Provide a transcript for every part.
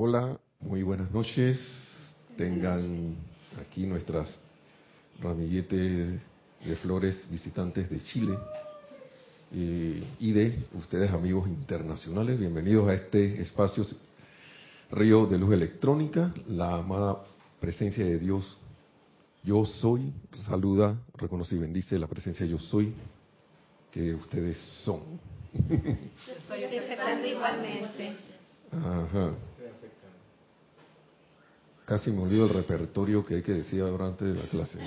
Hola, muy buenas noches. Tengan aquí nuestras ramilletes de flores visitantes de Chile eh, y de ustedes amigos internacionales. Bienvenidos a este espacio Río de Luz Electrónica, la amada presencia de Dios. Yo soy, saluda, reconoce y bendice la presencia yo soy que ustedes son. Yo aceptando igualmente. Ajá. Casi me olvido el repertorio que hay que decir ahora antes de la clase.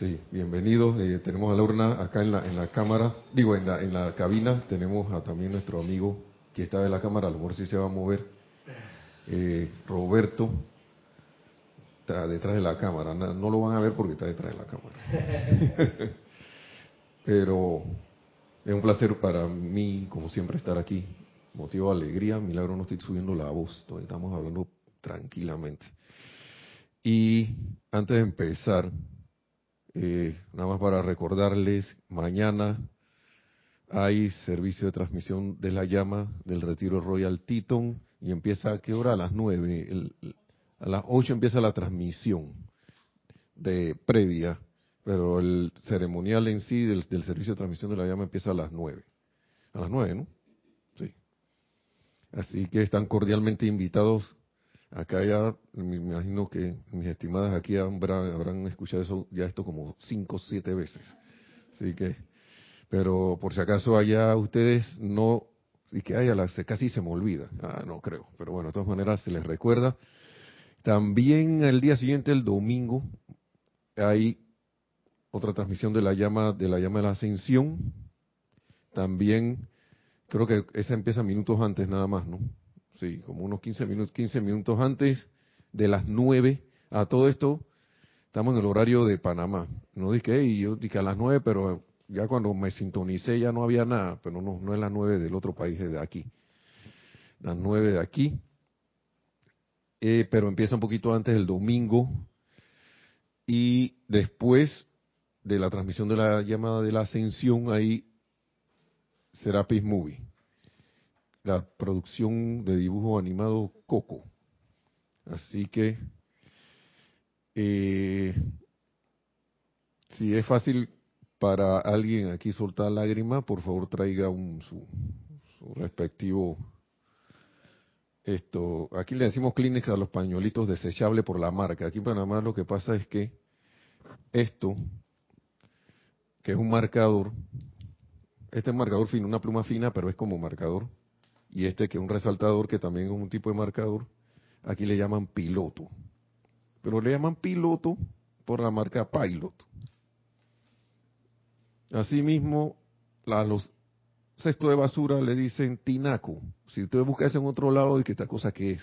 Sí, bienvenidos. Eh, tenemos a la urna acá en la, en la cámara, digo, en la, en la cabina. Tenemos a también nuestro amigo que está en la cámara, a lo mejor sí se va a mover. Eh, Roberto está detrás de la cámara. No, no lo van a ver porque está detrás de la cámara. Pero es un placer para mí, como siempre, estar aquí. Motivo de alegría, milagro no estoy subiendo la voz, estamos hablando tranquilamente. Y antes de empezar, eh, nada más para recordarles, mañana hay servicio de transmisión de la llama del retiro Royal Teton y empieza a qué hora? A las nueve. a las ocho empieza la transmisión de previa, pero el ceremonial en sí del, del, servicio de transmisión de la llama empieza a las nueve. A las nueve, ¿no? Sí. Así que están cordialmente invitados Acá ya me imagino que mis estimadas aquí habrán, escuchado eso ya esto como cinco o siete veces. Así que, pero por si acaso allá ustedes no, y que haya, casi se me olvida. Ah, no creo. Pero bueno, de todas maneras se les recuerda. También el día siguiente, el domingo, hay otra transmisión de la llama de la llama de la ascensión. También creo que esa empieza minutos antes nada más, ¿no? Sí, como unos 15 minutos, 15 minutos antes de las 9. A todo esto, estamos en el horario de Panamá. No dije, y yo dije a las 9, pero ya cuando me sintonicé ya no había nada, pero no, no es las 9 del otro país, es de aquí. Las 9 de aquí. Eh, pero empieza un poquito antes el domingo. Y después de la transmisión de la llamada de la ascensión, ahí será Peace Movie la producción de dibujo animado Coco. Así que, eh, si es fácil para alguien aquí soltar lágrima, por favor traiga un, su, respectivo esto, aquí le decimos Kleenex a los pañuelitos desechables por la marca. Aquí en Panamá lo que pasa es que esto, que es un marcador, este es marcador fino, una pluma fina, pero es como marcador, y este que es un resaltador que también es un tipo de marcador, aquí le llaman piloto. Pero le llaman piloto por la marca Pilot. Asimismo, a los cestos de basura le dicen tinaco. Si usted busca eso en otro lado, ¿y qué esta cosa qué es?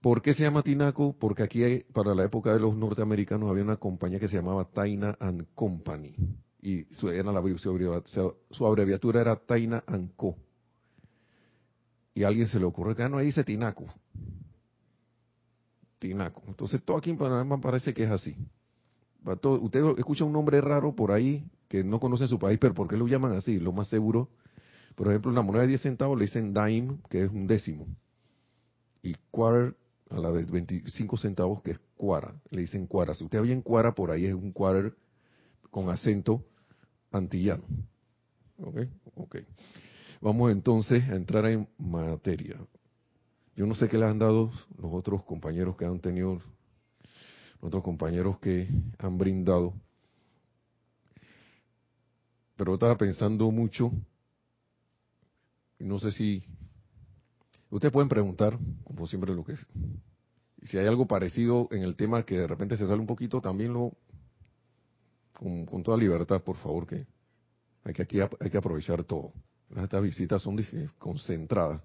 ¿Por qué se llama tinaco? Porque aquí para la época de los norteamericanos había una compañía que se llamaba Taina and Company. Y su, la, su abreviatura era Taina and Co y a alguien se le ocurre que ah, no, ahí dice Tinaco. Tinaco. Entonces todo aquí en Panamá parece que es así. usted escucha un nombre raro por ahí que no conoce su país, pero ¿por qué lo llaman así? Lo más seguro, por ejemplo, una moneda de 10 centavos le dicen dime, que es un décimo. Y quarter, a la de 25 centavos, que es cuara, le dicen cuara. Si usted oye en cuara, por ahí es un quarter con acento antillano. ¿Ok? Ok. Vamos entonces a entrar en materia. Yo no sé qué le han dado los otros compañeros que han tenido, los otros compañeros que han brindado, pero estaba pensando mucho, y no sé si, ustedes pueden preguntar, como siempre lo que es, si hay algo parecido en el tema que de repente se sale un poquito, también lo, con, toda libertad, por favor, que hay que, aquí hay que aprovechar todo. Estas visitas son concentradas.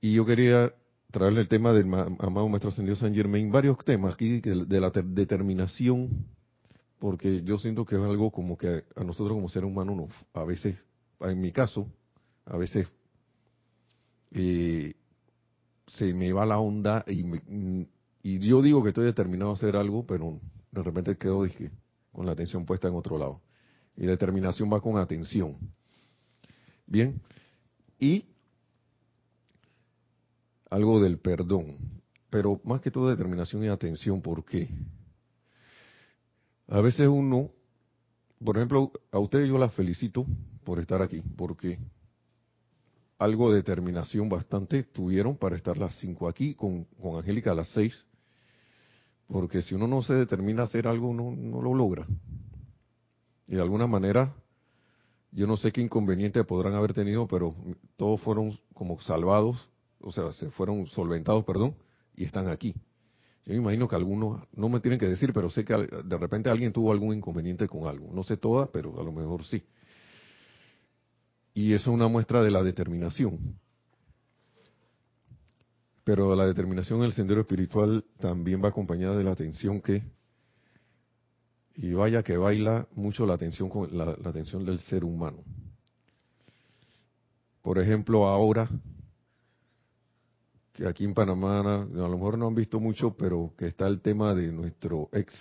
Y yo quería traerle el tema del amado Maestro Ascendido San Germain, varios temas aquí de la determinación, porque yo siento que es algo como que a nosotros como seres humanos, a veces, en mi caso, a veces eh, se me va la onda y, y yo digo que estoy determinado a hacer algo, pero de repente quedo dije, con la atención puesta en otro lado. Y determinación va con atención. Bien. Y algo del perdón, pero más que todo determinación y atención, ¿por qué? A veces uno, por ejemplo, a ustedes yo las felicito por estar aquí, porque algo de determinación bastante tuvieron para estar las cinco aquí, con, con Angélica a las seis, porque si uno no se determina a hacer algo, no, no lo logra. Y de alguna manera, yo no sé qué inconveniente podrán haber tenido, pero todos fueron como salvados, o sea, se fueron solventados, perdón, y están aquí. Yo me imagino que algunos, no me tienen que decir, pero sé que de repente alguien tuvo algún inconveniente con algo. No sé todas, pero a lo mejor sí. Y eso es una muestra de la determinación. Pero la determinación en el sendero espiritual también va acompañada de la atención que, y vaya que baila mucho la atención, con la, atención del ser humano. Por ejemplo, ahora, que aquí en Panamá a lo mejor no han visto mucho, pero que está el tema de nuestro ex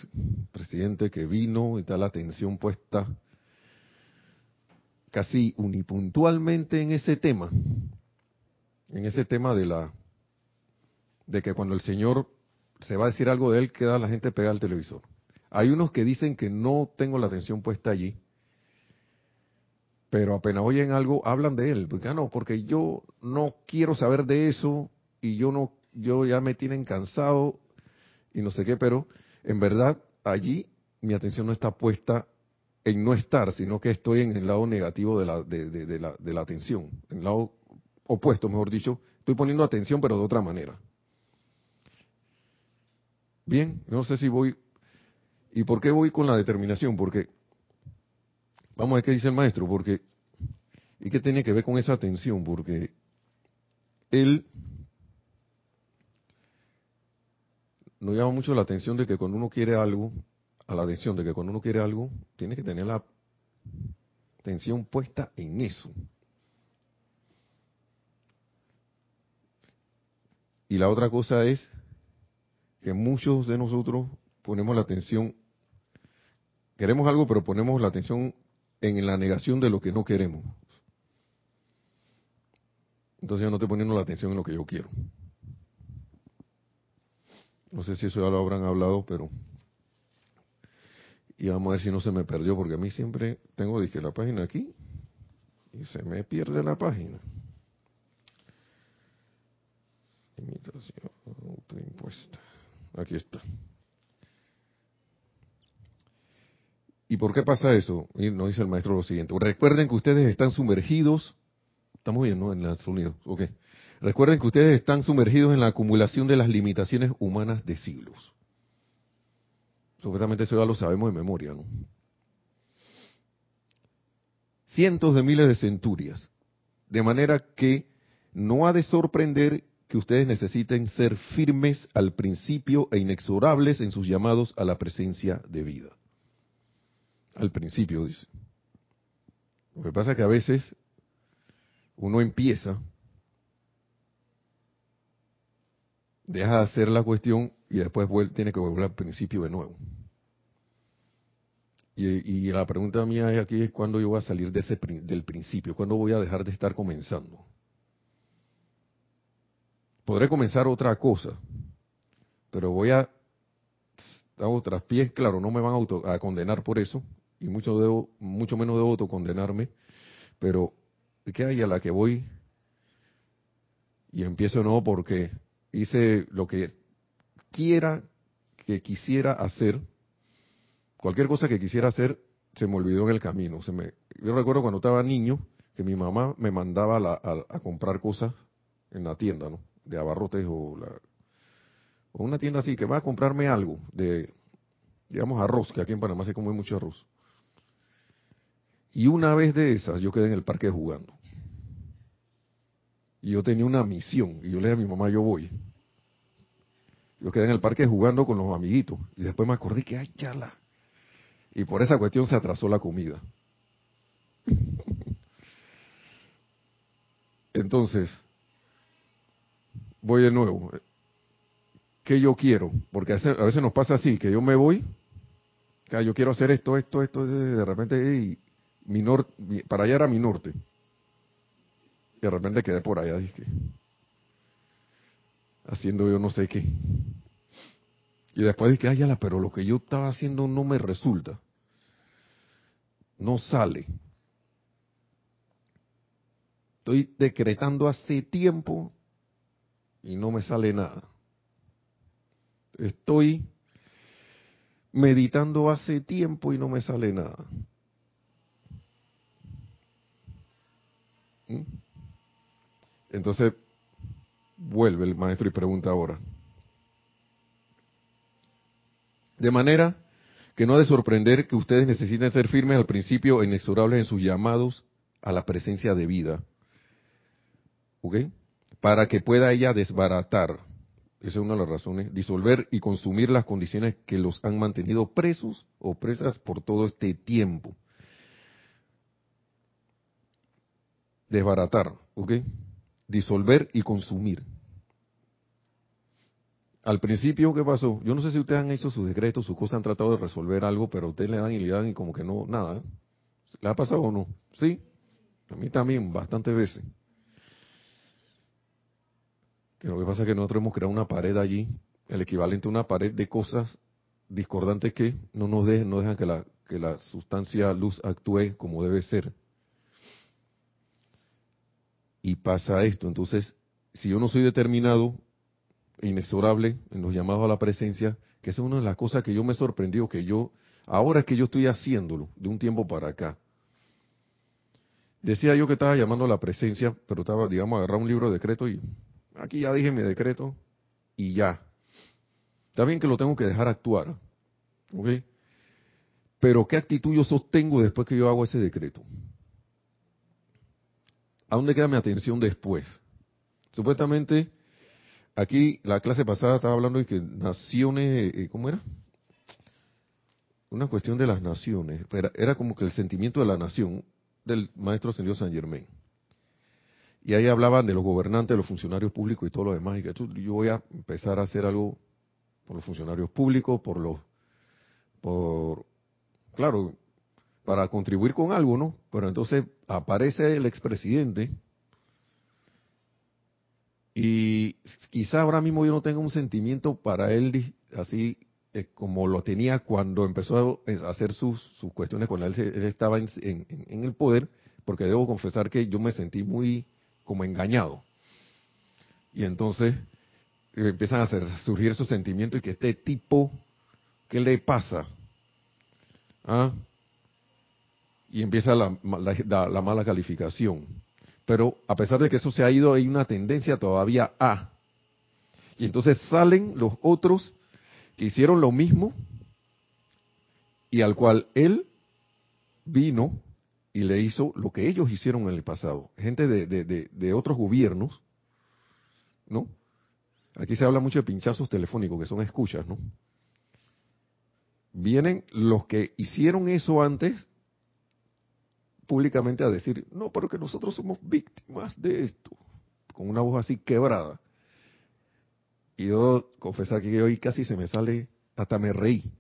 presidente que vino y está la atención puesta casi unipuntualmente en ese tema, en ese tema de la de que cuando el Señor se va a decir algo de él, queda la gente pegada al televisor. Hay unos que dicen que no tengo la atención puesta allí, pero apenas oyen algo, hablan de él. Porque, ah, no, porque yo no quiero saber de eso y yo no, yo ya me tienen cansado y no sé qué, pero en verdad allí mi atención no está puesta en no estar, sino que estoy en el lado negativo de la, de, la, de la atención, en el lado opuesto, mejor dicho, estoy poniendo atención pero de otra manera. Bien, no sé si voy. ¿Y por qué voy con la determinación? Porque, vamos a ver qué dice el maestro, porque, ¿y qué tiene que ver con esa atención? Porque él nos llama mucho la atención de que cuando uno quiere algo, a la atención de que cuando uno quiere algo, tiene que tener la atención puesta en eso. Y la otra cosa es que muchos de nosotros ponemos la atención, queremos algo, pero ponemos la atención en la negación de lo que no queremos. Entonces yo no estoy poniendo la atención en lo que yo quiero. No sé si eso ya lo habrán hablado, pero... Y vamos a ver si no se me perdió, porque a mí siempre tengo, dije, la página aquí y se me pierde la página. Imitación autoimpuesta. Aquí está. ¿Y por qué pasa eso? Y nos dice el maestro lo siguiente. Recuerden que ustedes están sumergidos. Estamos bien, ¿no? En el sonido. Ok. Recuerden que ustedes están sumergidos en la acumulación de las limitaciones humanas de siglos. Supuestamente eso ya lo sabemos de memoria, ¿no? Cientos de miles de centurias. De manera que no ha de sorprender que ustedes necesiten ser firmes al principio e inexorables en sus llamados a la presencia de vida. Al principio, dice. Lo que pasa es que a veces uno empieza deja de hacer la cuestión y después tiene que volver al principio de nuevo. Y, la pregunta mía aquí es cuándo yo voy a salir de ese, del principio, cuándo voy a dejar de estar comenzando. Podré comenzar otra cosa, pero voy a hago otras pies, claro, no me van a, a condenar por eso, y mucho, debo, mucho menos debo autocondenarme, pero ¿qué hay a la que voy? Y empiezo no porque hice lo que quiera que quisiera hacer, cualquier cosa que quisiera hacer, se me olvidó en el camino. Se me, yo recuerdo cuando estaba niño que mi mamá me mandaba a, comprar cosas en la tienda, ¿no? De abarrotes o, la, o una tienda así, que va a comprarme algo de, digamos, arroz, que aquí en Panamá se come mucho arroz. Y una vez de esas, yo quedé en el parque jugando. Y yo tenía una misión. Y yo le dije a mi mamá, yo voy. Yo quedé en el parque jugando con los amiguitos. Y después me acordé que, ay, charla. Y por esa cuestión se atrasó la comida. Entonces, voy de nuevo. ¿Qué yo quiero? Porque a veces nos pasa así, que yo me voy, que yo quiero hacer esto, esto, esto, de repente, y mi para allá era mi norte de repente quedé por allá, dije. haciendo yo no sé qué. Y después dije, ay, ya, pero lo que yo estaba haciendo no me resulta. No sale. Estoy decretando hace tiempo y no me sale nada. Estoy meditando hace tiempo y no me sale nada. Entonces, vuelve el maestro y pregunta ahora. De manera que no ha de sorprender que ustedes necesiten ser firmes al principio e inexorables en sus llamados a la presencia de vida. ¿Ok? Para que pueda ella desbaratar, esa es una de las razones, disolver y consumir las condiciones que los han mantenido presos o presas por todo este tiempo. Desbaratar, ¿ok? Disolver y consumir. Al principio, ¿qué pasó? Yo no sé si ustedes han hecho sus decretos, sus cosas, han tratado de resolver algo, pero ustedes le dan y le dan y como que no, nada. ¿eh? ¿Le ha pasado o no? Sí. A mí también, bastantes veces. Que lo que pasa es que nosotros hemos creado una pared allí, el equivalente a una pared de cosas discordantes que no nos dejan, no dejan que la, que la sustancia luz actúe como debe ser. Y pasa esto. Entonces, si yo no soy determinado, inexorable en los llamados a la presencia, que es una de las cosas que yo me sorprendió, que yo, ahora es que yo estoy haciéndolo, de un tiempo para acá. Decía yo que estaba llamando a la presencia, pero estaba, digamos, agarrar un libro de decreto y aquí ya dije mi decreto y ya. Está bien que lo tengo que dejar actuar, ¿ok? Pero ¿qué actitud yo sostengo después que yo hago ese decreto? ¿A dónde queda mi atención después? Supuestamente Aquí la clase pasada estaba hablando de que naciones, eh, ¿cómo era? Una cuestión de las naciones. Era, como que el sentimiento de la nación del maestro señor San Germain. Y ahí hablaban de los gobernantes, de los funcionarios públicos y todo lo demás. Y que yo voy a empezar a hacer algo por los funcionarios públicos, por los, por, claro, para contribuir con algo, ¿no? Pero entonces aparece el expresidente y quizá ahora mismo yo no tenga un sentimiento para él así eh, como lo tenía cuando empezó a hacer sus, sus cuestiones cuando él, estaba en, el poder, porque debo confesar que yo me sentí muy como engañado. Y entonces eh, empiezan a hacer, surgir esos sentimientos y que este tipo, ¿qué le pasa? ¿Ah? Y empieza la, la mala calificación. Pero a pesar de que eso se ha ido, hay una tendencia todavía a. Y entonces salen los otros que hicieron lo mismo y al cual él vino y le hizo lo que ellos hicieron en el pasado. Gente de, de, de, otros gobiernos, ¿no? Aquí se habla mucho de pinchazos telefónicos, que son escuchas, ¿no? Vienen los que hicieron eso antes públicamente a decir, no, pero que nosotros somos víctimas de esto, con una voz así quebrada. Y yo confesar que hoy casi se me sale, hasta me reí,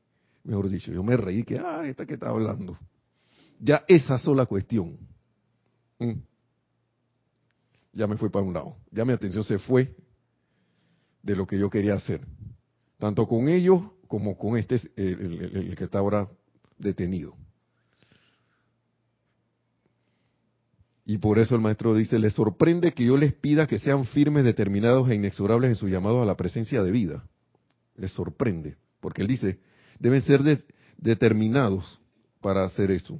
mejor dicho, yo me reí que, ah, esta que está hablando. Ya esa sola cuestión. Mm, ya me fue para un lado, ya mi atención se fue de lo que yo quería hacer, tanto con ellos como con este, el que está ahora detenido. Y por eso el maestro dice, les sorprende que yo les pida que sean firmes, determinados e inexorables en su llamado a la presencia de vida. Les sorprende, porque él dice, deben ser determinados para hacer eso,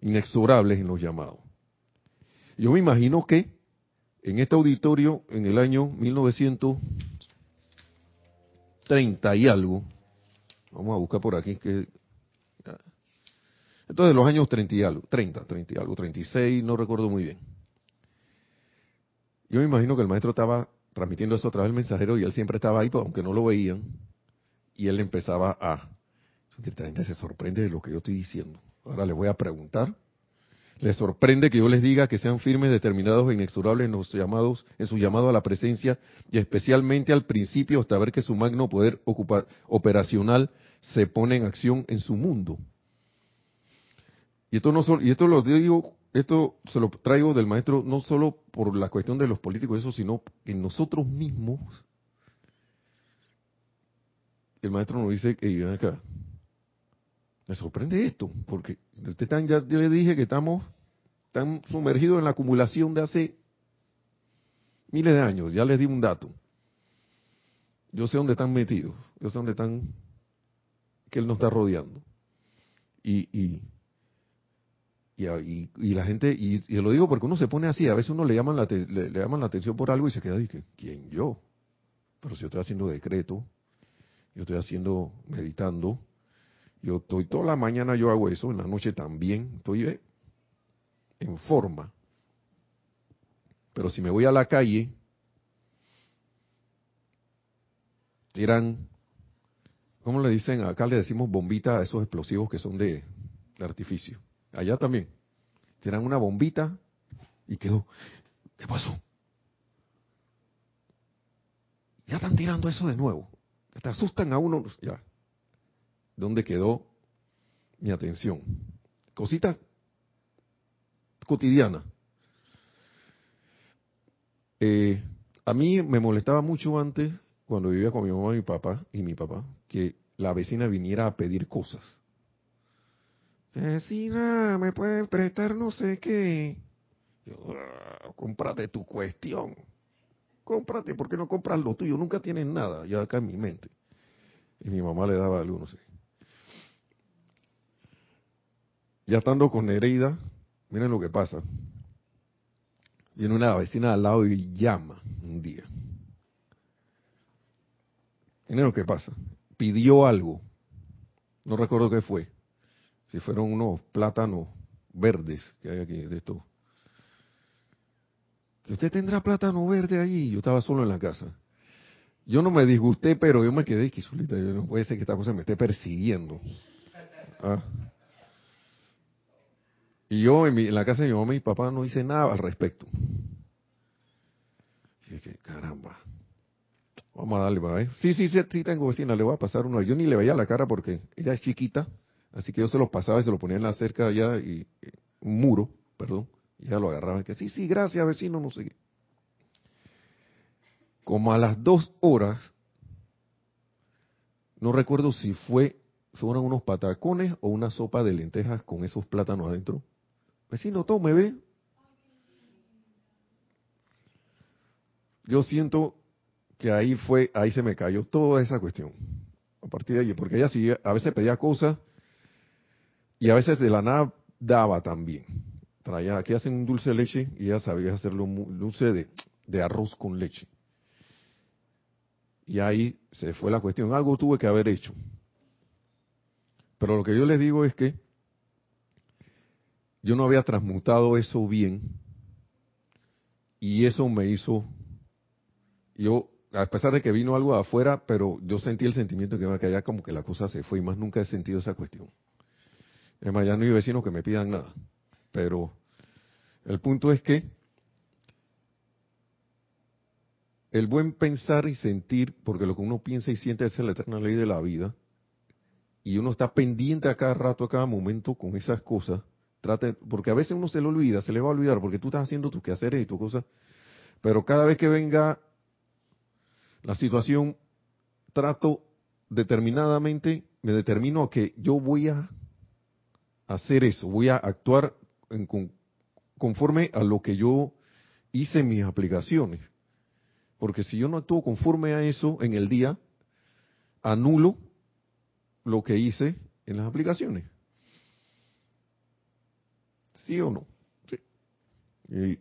inexorables en los llamados. Yo me imagino que en este auditorio, en el año 1930 y algo, vamos a buscar por aquí que entonces, los años 30 y algo, 30, 30 y algo, 36, no recuerdo muy bien. Yo me imagino que el maestro estaba transmitiendo eso a través del mensajero y él siempre estaba ahí, pues, aunque no lo veían, y él empezaba a... Esta gente se sorprende de lo que yo estoy diciendo. Ahora les voy a preguntar. ¿Les sorprende que yo les diga que sean firmes, determinados e inexorables en, los llamados, en su llamado a la presencia y especialmente al principio hasta ver que su magno poder operacional se pone en acción en su mundo? Y esto, no y esto lo digo esto se lo traigo del maestro no solo por la cuestión de los políticos, eso, sino en nosotros mismos. El maestro nos dice que ven acá. Me sorprende esto, porque están, ya yo le dije que estamos tan sumergidos en la acumulación de hace miles de años. Ya les di un dato. Yo sé dónde están metidos, yo sé dónde están, que él nos está rodeando. Y, y y, la gente, y, y, lo digo porque uno se pone así, a veces uno le llaman la, le, llaman la atención por algo y se queda y ¿quién yo? Pero si yo estoy haciendo decreto, yo estoy haciendo, meditando, yo estoy toda la mañana yo hago eso, en la noche también, estoy eh, en forma. Pero si me voy a la calle, tiran, ¿cómo le dicen? Acá le decimos bombita a esos explosivos que son de artificio Allá también. Tiran una bombita y quedó. ¿Qué pasó? Ya están tirando eso de nuevo. Te asustan a uno. Ya. ¿Dónde quedó mi atención? Cosita cotidiana. Eh, a mí me molestaba mucho antes, cuando vivía con mi mamá y mi papá, y mi papá, que la vecina viniera a pedir cosas. Vecina, ¿me puedes prestar no sé qué? Yo, ah, cómprate tu cuestión. Cómprate, ¿por qué no compras lo tuyo? Nunca tienes nada, ya acá en mi mente. Y mi mamá le daba algo, no sé. Ya estando con Nereida, miren lo que pasa. Viene una vecina al lado y llama un día. Miren lo que pasa. Pidió algo. No recuerdo qué fue si fueron unos plátanos verdes que hay aquí de esto. Que usted tendrá plátano verde allí. Yo estaba solo en la casa. Yo no me disgusté, pero yo me quedé solita. No puede ser que esta cosa me esté persiguiendo. Ah. Y yo en, la casa de mi mamá y mi papá no hice nada al respecto. Y dije, caramba. Vamos a darle para ver. Sí, sí, sí, sí tengo vecina, le voy a pasar uno. Yo ni le veía la cara porque ella es chiquita Así que yo se los pasaba y se lo ponía en la cerca allá, y, un muro, perdón, y ya lo agarraba y que sí, sí, gracias vecino, no sé qué. Como a las dos horas, no recuerdo si fue, fueron unos patacones o una sopa de lentejas con esos plátanos adentro. Vecino, tome, ve. Yo siento que ahí fue, ahí se me cayó toda esa cuestión. A partir de allí, porque ella sí, a veces pedía cosas y a veces de la nada daba también. Traía, aquí hacen un dulce de leche y ella sabía hacerlo dulce de, de arroz con leche. Y ahí se fue la cuestión. Algo tuve que haber hecho. Pero lo que yo les digo es que yo no había transmutado eso bien y eso me hizo, yo, a pesar de que vino algo de afuera, pero yo sentí el sentimiento que, que allá como que la cosa se fue y más nunca he sentido esa cuestión. Es más, ya no hay vecinos que me pidan nada. Pero el punto es que el buen pensar y sentir, porque lo que uno piensa y siente es la eterna ley de la vida, y uno está pendiente a cada rato, a cada momento con esas cosas, trate, porque a veces uno se lo olvida, se le va a olvidar, porque tú estás haciendo tus quehaceres y tus cosas, pero cada vez que venga la situación, trato determinadamente, me determino a que yo voy a hacer eso, voy a actuar en, conforme a lo que yo hice en mis aplicaciones. Porque si yo no actúo conforme a eso en el día, anulo lo que hice en las aplicaciones. ¿Sí o no? Sí.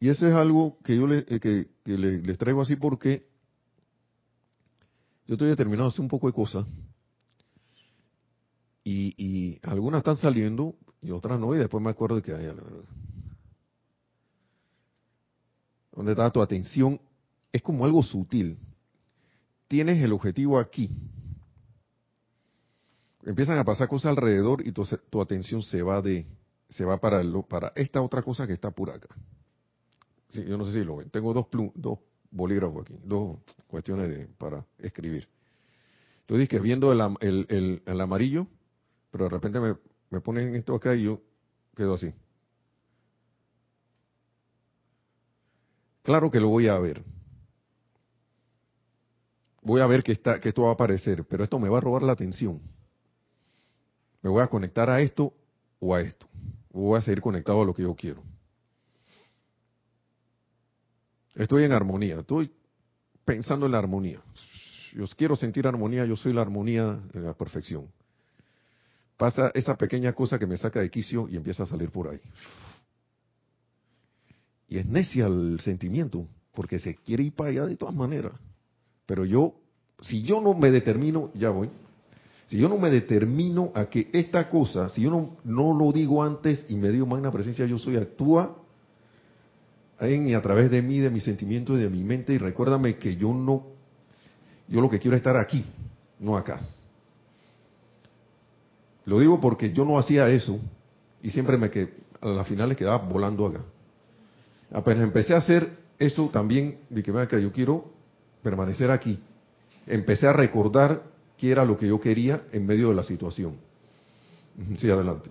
Y, eso es algo que yo le, eh, que, les traigo así porque yo estoy determinado a hacer un poco de cosas y, algunas están saliendo y otras no, y después me acuerdo de que hay. Donde está tu atención, es como algo sutil. Tienes el objetivo aquí. Empiezan a pasar cosas alrededor y tu, tu atención se va de se va para lo, para esta otra cosa que está por acá. yo no sé si lo ven. Tengo dos dos bolígrafos aquí, dos cuestiones de, para escribir. Entonces, que viendo el, el, el amarillo, pero de repente me, me ponen esto acá y yo quedo así. Claro que lo voy a ver. Voy a ver que, está, que esto va a aparecer, pero esto me va a robar la atención. Me voy a conectar a esto o a esto. Voy a seguir conectado a lo que yo quiero. Estoy en armonía, estoy pensando en la armonía. Yo quiero sentir armonía, yo soy la armonía en la perfección. Pasa esa pequeña cosa que me saca de quicio y empieza a salir por ahí. Y es necia el sentimiento, porque se quiere ir para allá de todas maneras. Pero yo, si yo no me determino, ya voy. Si yo no me determino a que esta cosa, si yo no, no lo digo antes y me digo magna presencia, yo soy, actúa en y a través de mí, de mis sentimientos y de mi mente, y recuérdame que yo no, yo lo que quiero es estar aquí, no acá. Lo digo porque yo no hacía eso y siempre me que a las finales quedaba volando acá. Apenas empecé a hacer eso también, de que, yo quiero permanecer aquí. Empecé a recordar qué era lo que yo quería en medio de la situación. Sí, adelante.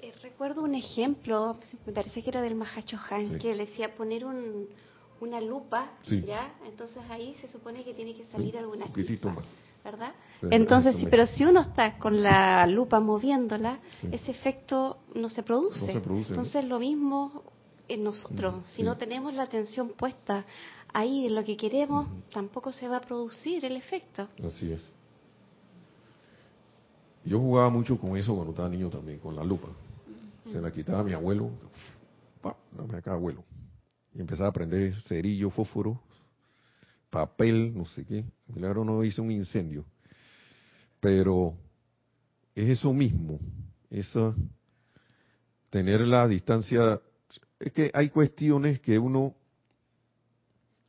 Eh, recuerdo un ejemplo, me parece que era del Mahacho Han, que le decía poner una lupa, ¿ya? Entonces ahí se supone que tiene que salir alguna chispa, más. ¿Verdad? Entonces, pero si uno está con la lupa moviéndola, ese efecto no se produce. Entonces, lo mismo en nosotros. Si no tenemos la atención puesta ahí en lo que queremos, tampoco se va a producir el efecto. Así es. Yo jugaba mucho con eso cuando estaba niño también, con la lupa. Se la quitaba a mi abuelo, pa, dame acá abuelo. Y empezaba a aprender cerillo, fósforo, papel, no sé qué. Milagro no hice un incendio. Pero es eso mismo, esa tener la distancia es que hay cuestiones que uno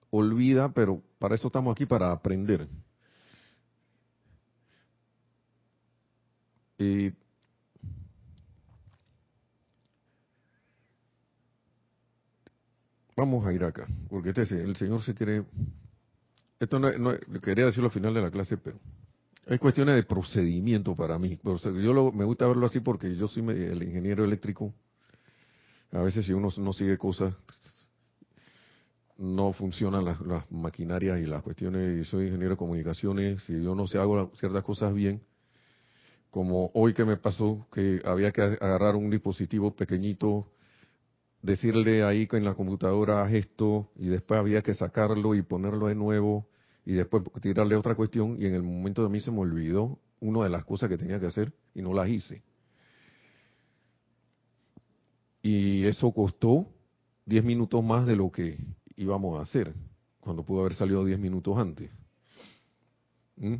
olvida, pero para eso estamos aquí, para aprender. Y vamos a ir acá, porque este, el Señor se quiere... Esto no, no, quería decirlo al final de la clase, pero hay cuestiones de procedimiento para mí. Yo lo, me gusta verlo así porque yo soy el ingeniero eléctrico a veces si uno no sigue cosas, no funcionan las, maquinarias y las cuestiones, y soy ingeniero de comunicaciones, si yo no sé hago ciertas cosas bien, como hoy que me pasó que había que agarrar un dispositivo pequeñito, decirle ahí en la computadora esto y después había que sacarlo y ponerlo de nuevo y después tirarle otra cuestión y en el momento de mí se me olvidó una de las cosas que tenía que hacer y no las hice. Y eso costó 10 minutos más de lo que íbamos a hacer, cuando pudo haber salido 10 minutos antes. ¿Mm?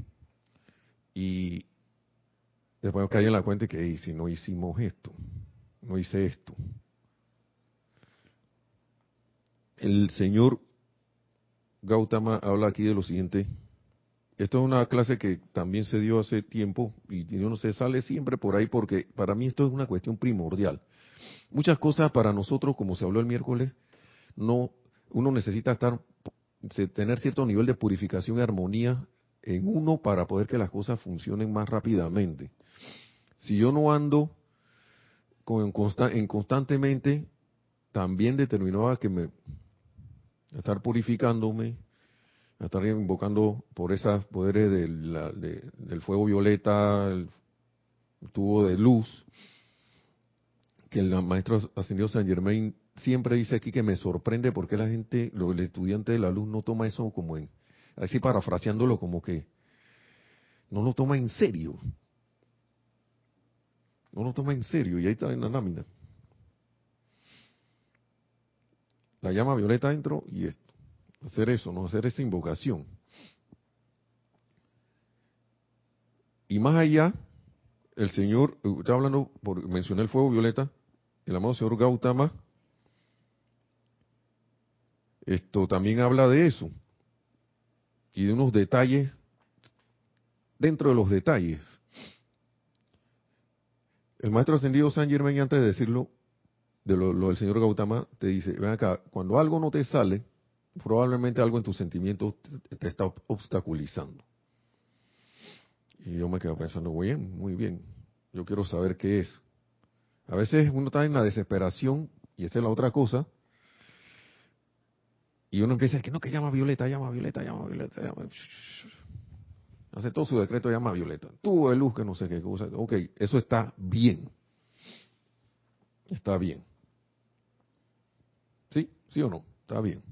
Y después caí en la cuenta que si no hicimos esto, no hice esto. El señor Gautama habla aquí de lo siguiente. Esto es una clase que también se dio hace tiempo y yo no sé, sale siempre por ahí porque para mí esto es una cuestión primordial. Muchas cosas para nosotros, como se habló el miércoles, no, uno necesita estar, tener cierto nivel de purificación y armonía en uno para poder que las cosas funcionen más rápidamente. Si yo no ando con, en constantemente, también determinaba que me estar purificándome, estar invocando por esos poderes del, del fuego violeta, el tubo de luz, que el maestro ascendido San Germain siempre dice aquí que me sorprende porque la gente, el estudiante de la luz no toma eso como en, así parafraseándolo como que no lo toma en serio. No lo toma en serio y ahí está en la lámina. La llama violeta dentro y esto. Hacer eso, no hacer esa invocación. Y más allá, el Señor, está hablando, por, mencioné el fuego violeta, el amado señor Gautama, esto también habla de eso y de unos detalles dentro de los detalles. El maestro ascendido San Germain, antes de decirlo, de lo, del señor Gautama, te dice, ven acá, cuando algo no te sale, probablemente algo en tus sentimientos te, está obstaculizando. Y yo me quedo pensando, muy bien, muy bien, yo quiero saber qué es. A veces uno está en la desesperación, y esa es la otra cosa, Y uno empieza decir, no, que llama Violeta, llama Violeta, llama Violeta, llama... Hace todo su decreto, llama Violeta. Tuvo de luz que no sé qué cosa. Ok, eso está bien. Está bien. ¿Sí? ¿Sí o no? Está bien.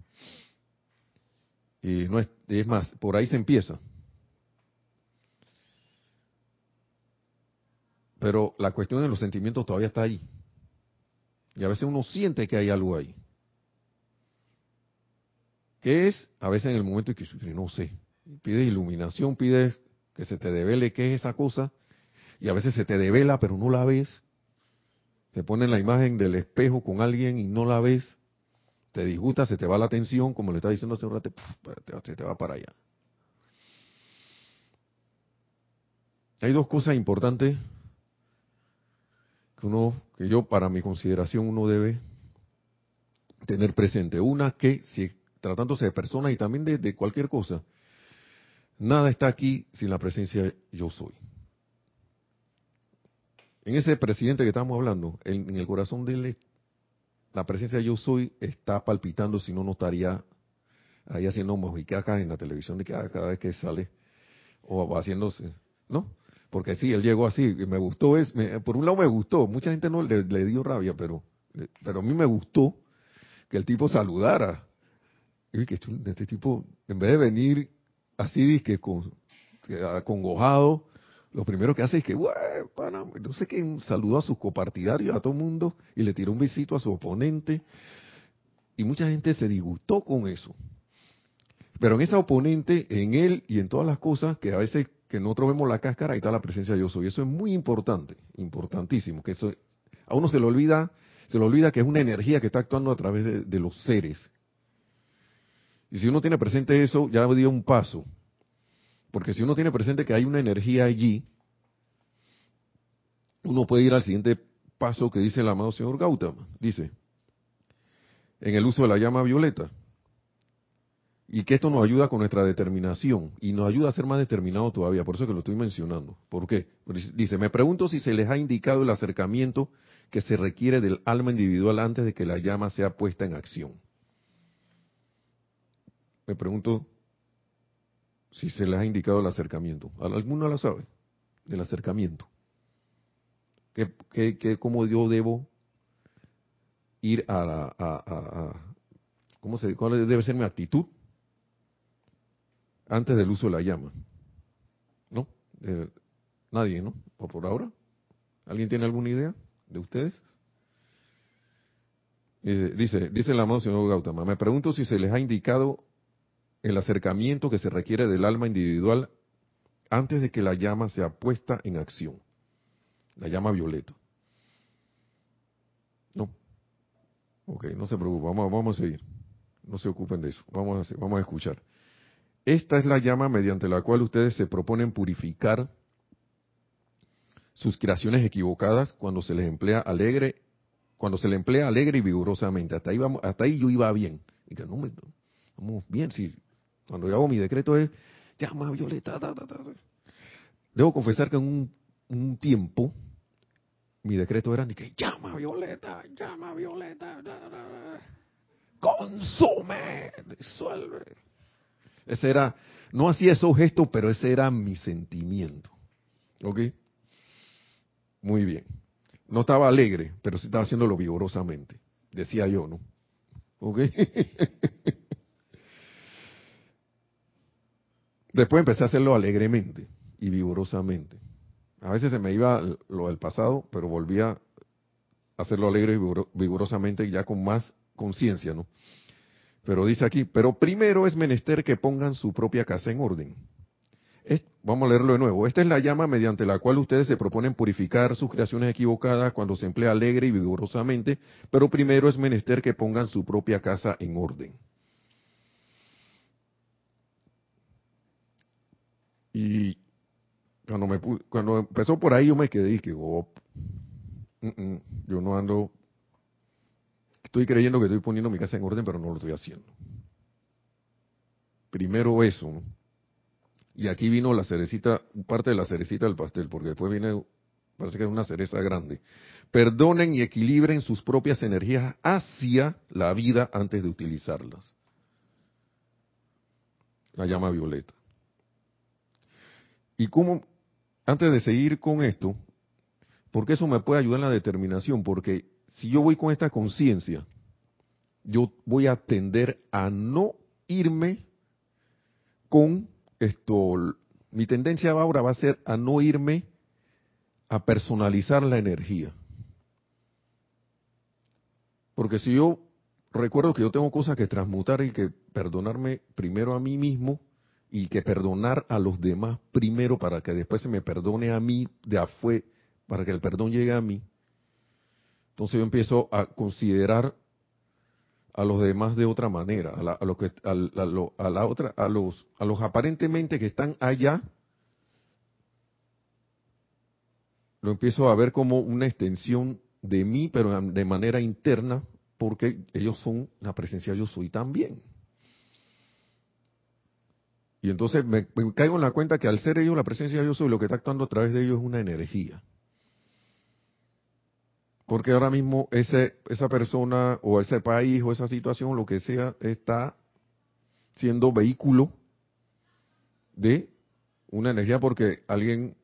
Y no es, es más, por ahí se empieza. Pero la cuestión de los sentimientos todavía está ahí. Y a veces uno siente que hay algo ahí. ¿Qué es? A veces en el momento en que no sé. Pides iluminación, pides que se te devele qué es esa cosa. Y a veces se te devela, pero no la ves. Te ponen la imagen del espejo con alguien y no la ves. Te disgusta, se te va la atención, como le estaba diciendo hace un rato, se te va para allá. Hay dos cosas importantes que uno, que yo para mi consideración uno debe tener presente. Una que si tratándose de personas y también de, cualquier cosa, nada está aquí sin la presencia yo soy. En ese presidente que estamos hablando, en, el corazón de él, la presencia yo soy está palpitando, si no, no estaría ahí haciendo mojicacas en la televisión de cada, cada vez que sale o haciéndose, ¿no? Porque sí, él llegó así, y me gustó, es, por un lado me gustó, mucha gente no le, dio rabia, pero, pero a mí me gustó que el tipo saludara y que este tipo, en vez de venir así, que con, acongojado, lo primero que hace es que, no sé qué, saludó a sus copartidarios, a todo el mundo, y le tiró un besito a su oponente. Y mucha gente se disgustó con eso. Pero en esa oponente, en él y en todas las cosas, que a veces que nosotros vemos la cáscara, ahí está la presencia de yo soy. Eso es muy importante, importantísimo, que eso a uno se le olvida, se le olvida que es una energía que está actuando a través de los seres, y si uno tiene presente eso, ya dio un paso. Porque si uno tiene presente que hay una energía allí, uno puede ir al siguiente paso que dice el amado señor Gautama. Dice, en el uso de la llama violeta. Y que esto nos ayuda con nuestra determinación y nos ayuda a ser más determinados todavía. Por eso que lo estoy mencionando. ¿Por qué? Dice, me pregunto si se les ha indicado el acercamiento que se requiere del alma individual antes de que la llama sea puesta en acción me pregunto si se les ha indicado el acercamiento. ¿Alguno lo sabe? Del acercamiento. ¿Qué, cómo yo debo ir a, a, ¿cómo se, ¿Cuál debe ser mi actitud antes del uso de la llama? ¿No? nadie, ¿no? ¿O por ahora? ¿Alguien tiene alguna idea de ustedes? Dice, dice el amado señor Gautama, me pregunto si se les ha indicado el acercamiento que se requiere del alma individual antes de que la llama sea puesta en acción. La llama violeta. No. Ok, no se preocupen, vamos, vamos a seguir. No se ocupen de eso. Vamos a, vamos a escuchar. Esta es la llama mediante la cual ustedes se proponen purificar sus creaciones equivocadas cuando se les emplea alegre, cuando se le emplea alegre y vigorosamente. Hasta ahí, vamos, hasta ahí yo iba bien. Y no me, vamos bien, si cuando yo hago mi decreto es, llama Violeta. Debo confesar que en un, tiempo mi decreto era de que llama Violeta, llama Violeta, consume, disuelve. Ese era, no hacía esos gestos, pero ese era mi sentimiento. ¿Ok? Muy bien. No estaba alegre, pero sí estaba haciéndolo vigorosamente. Decía yo, ¿no? ¿Ok? Después empecé a hacerlo alegremente y vigorosamente. A veces se me iba lo del pasado, pero volvía a hacerlo alegre y vigorosamente ya con más conciencia, ¿no? Pero dice aquí, pero primero es menester que pongan su propia casa en orden. vamos a leerlo de nuevo. Esta es la llama mediante la cual ustedes se proponen purificar sus creaciones equivocadas cuando se emplea alegre y vigorosamente, pero primero es menester que pongan su propia casa en orden. Y cuando me cuando empezó por ahí yo me quedé y oh, yo no ando estoy creyendo que estoy poniendo mi casa en orden pero no lo estoy haciendo. Primero eso y aquí vino la cerecita parte de la cerecita del pastel porque después viene parece que es una cereza grande. Perdonen y equilibren sus propias energías hacia la vida antes de utilizarlas. La llama violeta. Y cómo, antes de seguir con esto, porque eso me puede ayudar en la determinación, porque si yo voy con esta conciencia, yo voy a tender a no irme con esto, mi tendencia ahora va a ser a no irme a personalizar la energía. Porque si yo recuerdo que yo tengo cosas que transmutar y que perdonarme primero a mí mismo y que perdonar a los demás primero para que después se me perdone a mí de afuera, para que el perdón llegue a mí. Entonces yo empiezo a considerar a los demás de otra manera, a, lo que, a, la otra, a los, a los aparentemente que están allá, lo empiezo a ver como una extensión de mí, pero de manera interna, porque ellos son la presencia yo soy también. Y entonces me, caigo en la cuenta que al ser ellos la presencia yo soy, lo que está actuando a través de ellos es una energía. Porque ahora mismo ese, esa persona o ese país o esa situación, lo que sea, está siendo vehículo de una energía porque alguien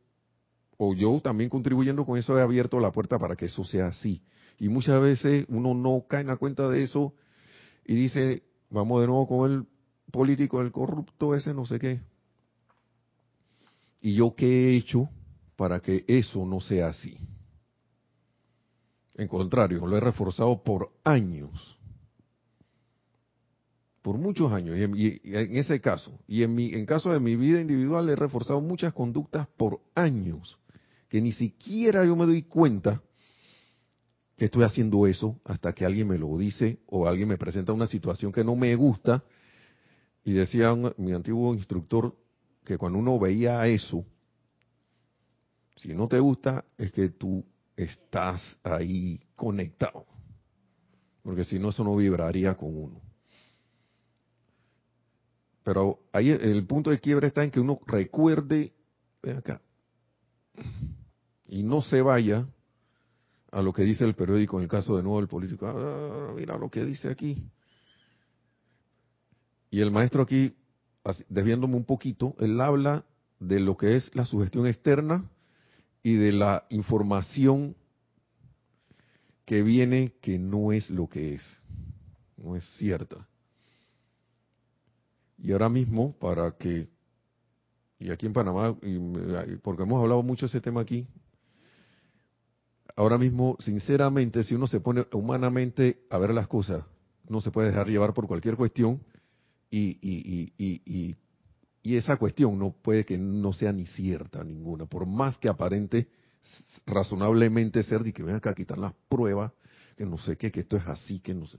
o yo también contribuyendo con eso he abierto la puerta para que eso sea así. Y muchas veces uno no cae en la cuenta de eso y dice, vamos de nuevo con el político, el corrupto ese, no sé qué. ¿Y yo qué he hecho para que eso no sea así? En contrario, lo he reforzado por años. Por muchos años. Y en, ese caso, y en, mi, en caso de mi vida individual, he reforzado muchas conductas por años. Que ni siquiera yo me doy cuenta que estoy haciendo eso hasta que alguien me lo dice o alguien me presenta una situación que no me gusta. Y decía mi antiguo instructor que cuando uno veía eso, si no te gusta, es que tú estás ahí conectado. Porque si no, eso no vibraría con uno. Pero ahí el punto de quiebre está en que uno recuerde, ven acá, y no se vaya a lo que dice el periódico en el caso de nuevo del político. Ah, mira lo que dice aquí. Y el maestro aquí, desviándome un poquito, él habla de lo que es la sugestión externa y de la información que viene que no es lo que es, no es cierta. Y ahora mismo, para que, y aquí en Panamá, y, porque hemos hablado mucho de ese tema aquí, ahora mismo, sinceramente, si uno se pone humanamente a ver las cosas, no se puede dejar llevar por cualquier cuestión y, y, y, y, esa cuestión no puede que no sea ni cierta ninguna, por más que aparente razonablemente ser de que ven acá a quitar las pruebas, que no sé qué, que esto es así, que no sé.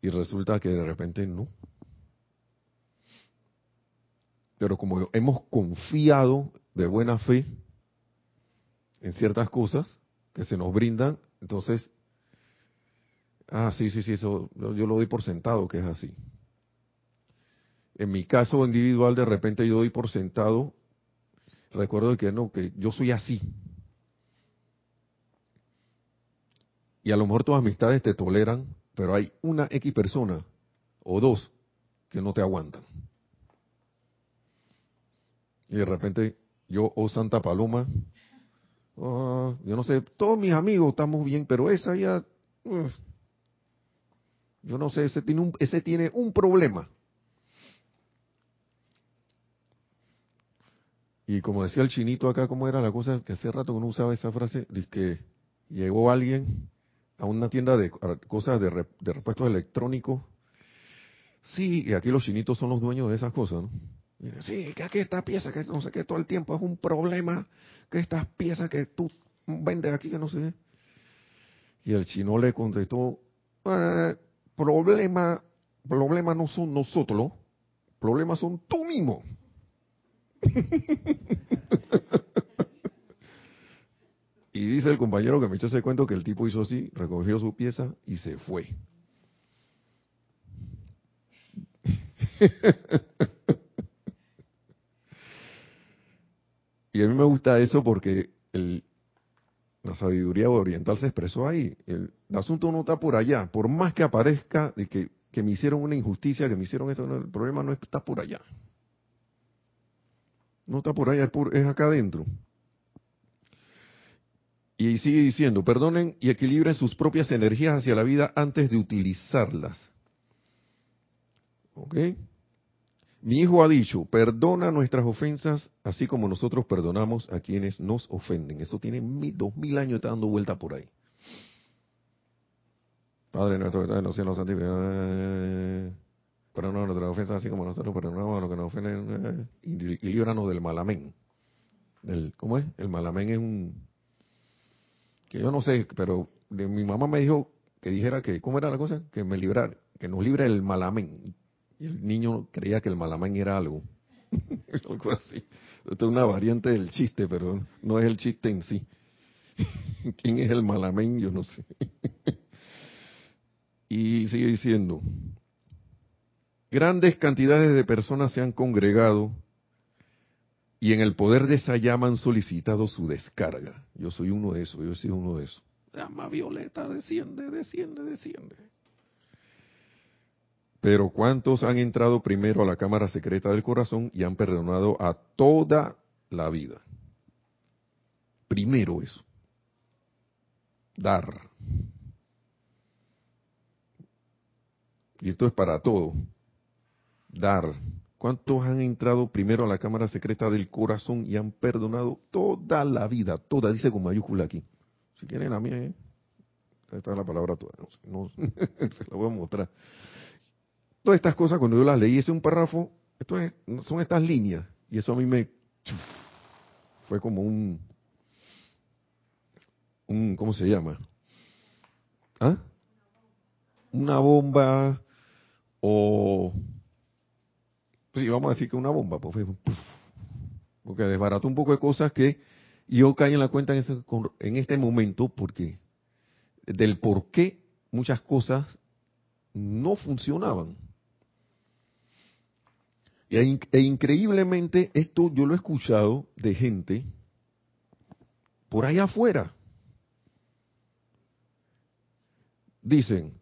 Y resulta que de repente no. Pero como hemos confiado de buena fe en ciertas cosas que se nos brindan, entonces, ah, sí, sí, sí, eso yo lo doy por sentado que es así. En mi caso individual, de repente yo doy por sentado, recuerdo que no, que yo soy así. Y a lo mejor tus amistades te toleran, pero hay una X persona o dos que no te aguantan. Y de repente yo, oh Santa Paloma, Ah, yo no sé, todos mis amigos estamos bien, pero esa ya, yo no sé, ese tiene un, ese tiene un problema. Y como decía el chinito acá, ¿cómo era la cosa? Que hace rato que no usaba esa frase, dice que llegó alguien a una tienda de cosas de, de repuestos electrónicos. Sí, y aquí los chinitos son los dueños de esas cosas, ¿no? Sí, que aquí esta pieza, que no sé qué, todo el tiempo es un problema, que estas piezas que tú vendes aquí, que no sé. Y el chino le contestó, eh, problema, problema no son nosotros, problemas son tú mismo. y dice el compañero que me echó ese cuento que el tipo hizo así, recogió su pieza y se fue. Y a mí me gusta eso porque el, la sabiduría oriental se expresó ahí. El, asunto no está por allá. Por más que aparezca de que me hicieron una injusticia, que me hicieron esto, el problema no está por allá. No está por allá, es, acá adentro. Y sigue diciendo, perdonen y equilibren sus propias energías hacia la vida antes de utilizarlas. ¿Ok? Mi hijo ha dicho, perdona nuestras ofensas así como nosotros perdonamos a quienes nos ofenden. Eso tiene dos mil años está dando vuelta por ahí. Padre nuestro que estás en los cielos, santificado. Perdona nuestras ofensas así como nosotros perdonamos a los que nos ofenden. Eh, y, líbranos del malamén. Del, ¿Cómo es? El malamén es un... Que yo no sé, pero de, mi mamá me dijo que dijera que, ¿cómo era la cosa? Que me librara, que nos libre el malamén. Y el niño creía que el malamén era algo. algo así. Esto es una variante del chiste, pero no es el chiste en sí. ¿Quién es el malamén? Yo no sé. y sigue diciendo, grandes cantidades de personas se han congregado y en el poder de esa llama han solicitado su descarga. Yo soy uno de esos, yo soy uno de esos. Llama violeta, desciende, desciende, desciende. Pero ¿cuántos han entrado primero a la cámara secreta del corazón y han perdonado a toda la vida? Primero eso. Dar. Y esto es para todo. Dar. ¿Cuántos han entrado primero a la cámara secreta del corazón y han perdonado toda la vida? Toda, dice con mayúscula aquí. Si quieren la mía, ¿eh? está la palabra toda. No, se la voy a mostrar. Todas estas cosas, cuando yo las leí, ese un párrafo, esto son estas líneas. Y eso a mí me... Fue como un... un ¿Cómo se llama? ¿Ah? Una bomba o... Pues vamos a decir que una bomba. Pues, porque desbarató un poco de cosas que yo caí en la cuenta en este, en este momento porque del por qué muchas cosas no funcionaban. E, increíblemente, esto yo lo he escuchado de gente por allá afuera. Dicen,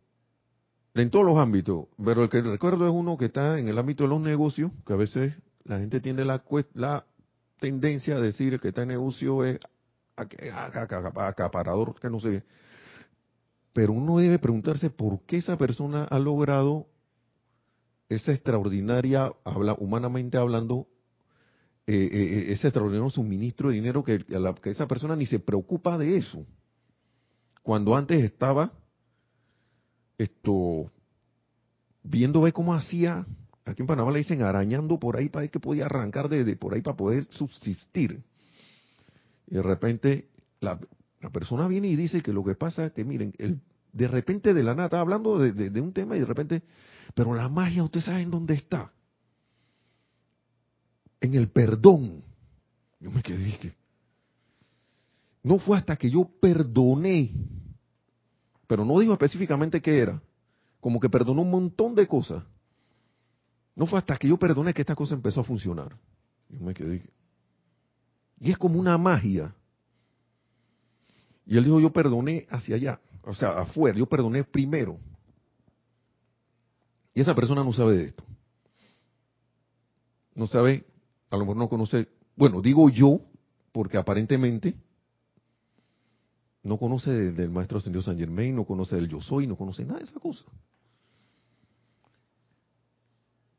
en todos los ámbitos, pero el que recuerdo es uno que está en el ámbito de los negocios, que a veces la gente tiene la, la tendencia a decir que este negocio es acaparador, que no sé. Pero uno debe preguntarse por qué esa persona ha logrado esa extraordinaria, habla, humanamente hablando, eh, eh, eh, ese extraordinario suministro de dinero que esa persona ni se preocupa de eso. Cuando antes estaba esto viendo ve cómo hacía, aquí en Panamá le dicen arañando por ahí para ver que podía arrancar de, por ahí para poder subsistir. Y de repente la, persona viene y dice que lo que pasa es que miren, el, de repente de la nada, está hablando de, de, un tema y de repente pero la magia, ¿ustedes saben dónde está? En el perdón. Yo me quedé. No fue hasta que yo perdoné, pero no digo específicamente qué era, como que perdonó un montón de cosas. No fue hasta que yo perdoné que esta cosa empezó a funcionar. Yo me quedé. Y es como una magia. Y él dijo, yo perdoné hacia allá, o sea, afuera, yo perdoné primero. Y esa persona no sabe de esto. No sabe, a lo mejor no conoce, bueno, digo yo, porque aparentemente no conoce del, maestro ascendido San Germain, no conoce del yo soy, no conoce nada de esa cosa.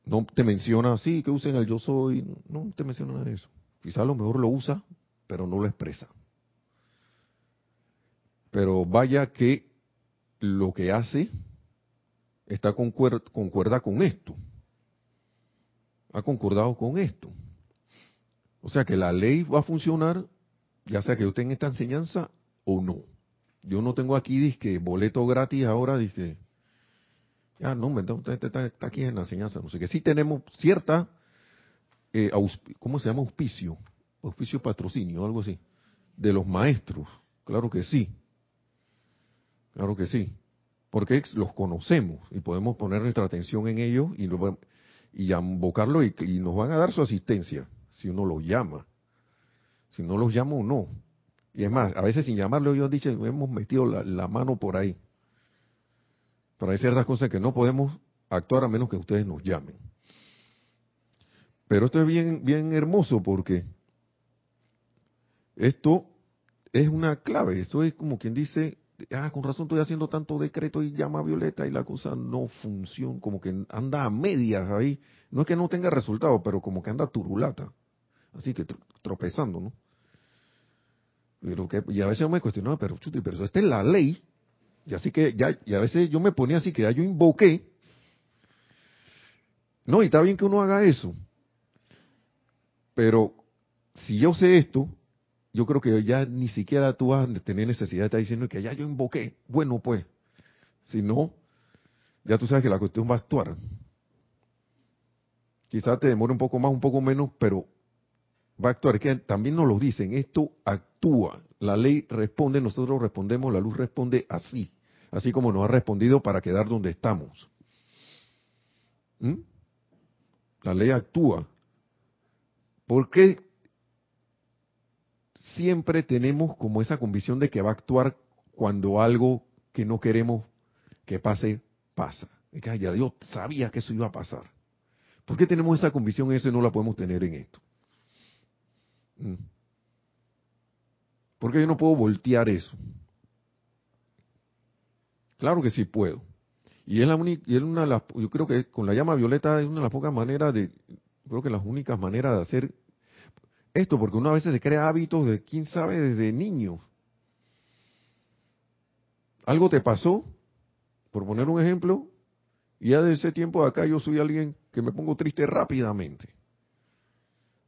No te menciona así, que usen el yo soy, no te menciona nada de eso. Quizá a lo mejor lo usa, pero no lo expresa. Pero vaya que lo que hace está concuerda, con esto. Ha concordado con esto. O sea que la ley va a funcionar, ya sea que yo tenga esta enseñanza o no. Yo no tengo aquí disque boleto gratis ahora, dice, ya no, usted está, está, aquí en la enseñanza, no sé qué. Sí tenemos cierta, eh, ¿cómo se llama? Auspicio, auspicio patrocinio, algo así, de los maestros. Claro que sí, claro que sí porque los conocemos y podemos poner nuestra atención en ellos y, y invocarlo y, nos van a dar su asistencia si uno los llama. Si no los llama o no. Y es más, a veces sin llamarlo ellos dicen, hemos metido la, mano por ahí. Pero hay ciertas cosas que no podemos actuar a menos que ustedes nos llamen. Pero esto es bien, bien hermoso porque esto es una clave. Esto es como quien dice, ah, con razón estoy haciendo tanto decreto y llama a Violeta y la cosa no funciona, como que anda a medias ahí. No es que no tenga resultado, pero como que anda turulata. Así que tropezando, ¿no? Y a veces yo me cuestionaba, pero chuti, pero esta es la ley. Y así que ya, y a veces yo me ponía así que ya yo invoqué. No, y está bien que uno haga eso. Pero si yo sé esto, yo creo que ya ni siquiera tú vas a tener necesidad de estar diciendo que ya yo invoqué. Bueno, pues, si no, ya tú sabes que la cuestión va a actuar. Quizás te demore un poco más, un poco menos, pero va a actuar. También nos lo dicen, esto actúa. La ley responde, nosotros respondemos, la luz responde así, así como nos ha respondido para quedar donde estamos. ¿Mm? La ley actúa. ¿Por qué siempre tenemos como esa convicción de que va a actuar cuando algo que no queremos que pase, pasa? Es que ya Dios sabía que eso iba a pasar. ¿Por qué tenemos esa convicción eso y no la podemos tener en esto? Mm. ¿Por qué yo no puedo voltear eso? Claro que sí puedo. Y es la única, y es una yo creo que con la llama violeta es una de las pocas maneras de, creo que las únicas maneras de hacer esto, porque uno a veces se crea hábitos de, quién sabe, desde niño. Algo te pasó, por poner un ejemplo, y ya de ese tiempo de acá yo soy alguien que me pongo triste rápidamente.